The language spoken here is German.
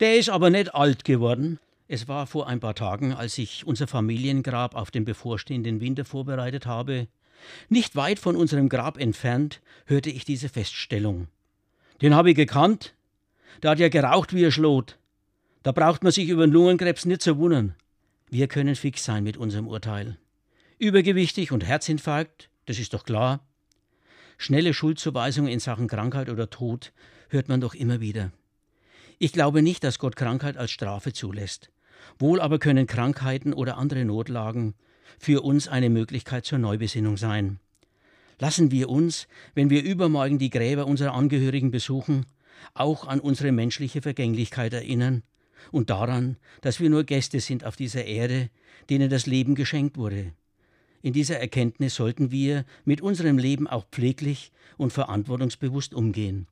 Der ist aber nicht alt geworden. Es war vor ein paar Tagen, als ich unser Familiengrab auf den bevorstehenden Winter vorbereitet habe. Nicht weit von unserem Grab entfernt hörte ich diese Feststellung. Den habe ich gekannt. Der hat ja geraucht wie ein Schlot. Da braucht man sich über den Lungenkrebs nicht zu wundern. Wir können fix sein mit unserem Urteil. Übergewichtig und Herzinfarkt, das ist doch klar. Schnelle Schuldzuweisungen in Sachen Krankheit oder Tod hört man doch immer wieder. Ich glaube nicht, dass Gott Krankheit als Strafe zulässt. Wohl aber können Krankheiten oder andere Notlagen für uns eine Möglichkeit zur Neubesinnung sein. Lassen wir uns, wenn wir übermorgen die Gräber unserer Angehörigen besuchen, auch an unsere menschliche Vergänglichkeit erinnern und daran, dass wir nur Gäste sind auf dieser Erde, denen das Leben geschenkt wurde. In dieser Erkenntnis sollten wir mit unserem Leben auch pfleglich und verantwortungsbewusst umgehen.